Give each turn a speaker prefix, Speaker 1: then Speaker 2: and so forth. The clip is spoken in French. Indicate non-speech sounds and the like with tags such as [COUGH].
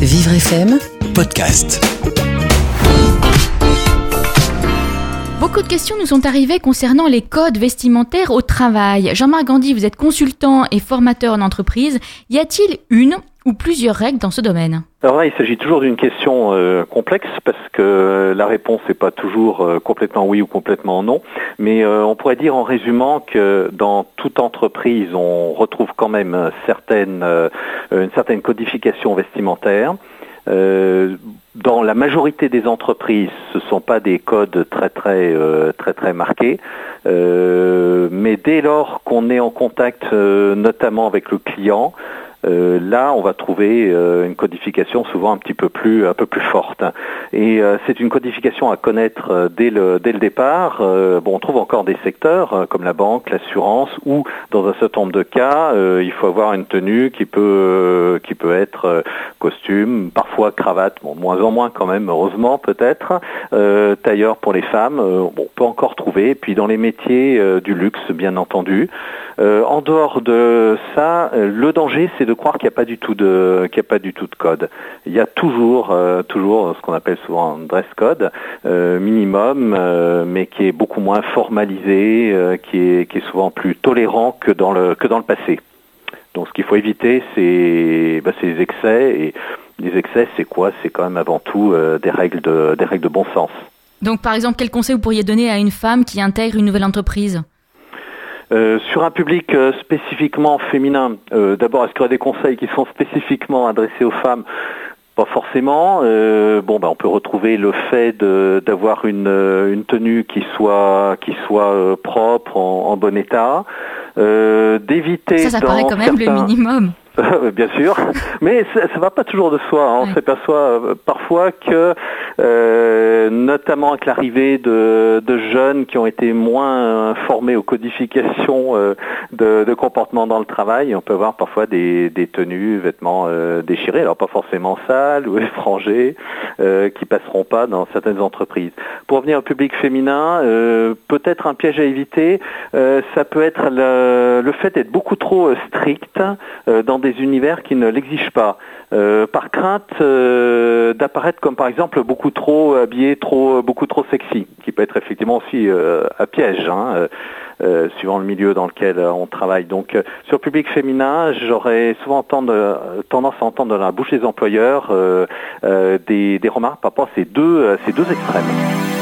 Speaker 1: Vivre FM
Speaker 2: podcast.
Speaker 3: Beaucoup de questions nous sont arrivées concernant les codes vestimentaires au travail. Jean-Marc Gandhi, vous êtes consultant et formateur en entreprise. Y a-t-il une ou plusieurs règles dans ce domaine
Speaker 4: Alors là, il s'agit toujours d'une question euh, complexe parce que la réponse n'est pas toujours euh, complètement oui ou complètement non. Mais euh, on pourrait dire en résumant que dans toute entreprise, on retrouve quand même certaines, une certaine codification vestimentaire. dans la majorité des entreprises, ce ne sont pas des codes très très très très marqués, mais dès lors qu'on est en contact notamment avec le client, euh, là, on va trouver euh, une codification souvent un petit peu plus, un peu plus forte. Et euh, c'est une codification à connaître dès le, dès le départ. bon, on trouve encore des secteurs comme la banque, l'assurance, où dans un certain nombre de cas, il faut avoir une tenue qui peut, qui peut être costume, parfois cravate, bon, moins en moins quand même, heureusement peut-être, tailleur pour les femmes, bon, on peut encore trouver. Et puis dans les métiers du luxe, bien entendu. en dehors de ça, le danger, c'est de croire qu'il n'y a pas du tout de qu'il a pas du tout de code. Il y a toujours euh, toujours ce qu'on appelle souvent un dress code euh, minimum, euh, mais qui est beaucoup moins formalisé, qui est qui est souvent plus tolérant que dans le que dans le passé. Donc ce qu'il faut éviter, c'est bah, les excès et les excès, c'est quoi? C'est quand même avant tout des règles de des règles de bon sens.
Speaker 3: Donc par exemple, quel conseil vous pourriez donner à une femme qui intègre une nouvelle entreprise?
Speaker 4: Euh, sur un public euh, spécifiquement féminin, euh, d'abord, est-ce qu'il y a des conseils qui sont spécifiquement adressés aux femmes? Pas forcément. bon, ben, on peut retrouver le fait d'avoir une, une, tenue qui soit, qui soit propre, en, bon état, d'éviter.
Speaker 3: Ça, ça paraît quand même le minimum. [LAUGHS]
Speaker 4: Bien sûr, mais ça ne va pas toujours de soi. Hein. On s'aperçoit parfois que euh, notamment avec l'arrivée de, jeunes qui ont été moins formés aux codifications euh, de, de, comportement dans le travail. On peut voir parfois des, tenues, vêtements euh, déchirés, alors pas forcément sales ou [LAUGHS] étrangers, qui passeront pas dans certaines entreprises. Pour revenir au public féminin, peut-être un piège à éviter, ça peut être le, le fait d'être beaucoup trop strict dans des univers qui ne l'exigent pas. Euh, par crainte euh, d'apparaître comme par exemple beaucoup trop habillé, trop beaucoup trop sexy, qui peut être effectivement aussi euh, à piège, hein, suivant le milieu dans lequel on travaille. Donc sur le public féminin, j'aurais souvent tendance à entendre dans la bouche des employeurs des, des, remarques par rapport à ces deux, ces deux extrêmes.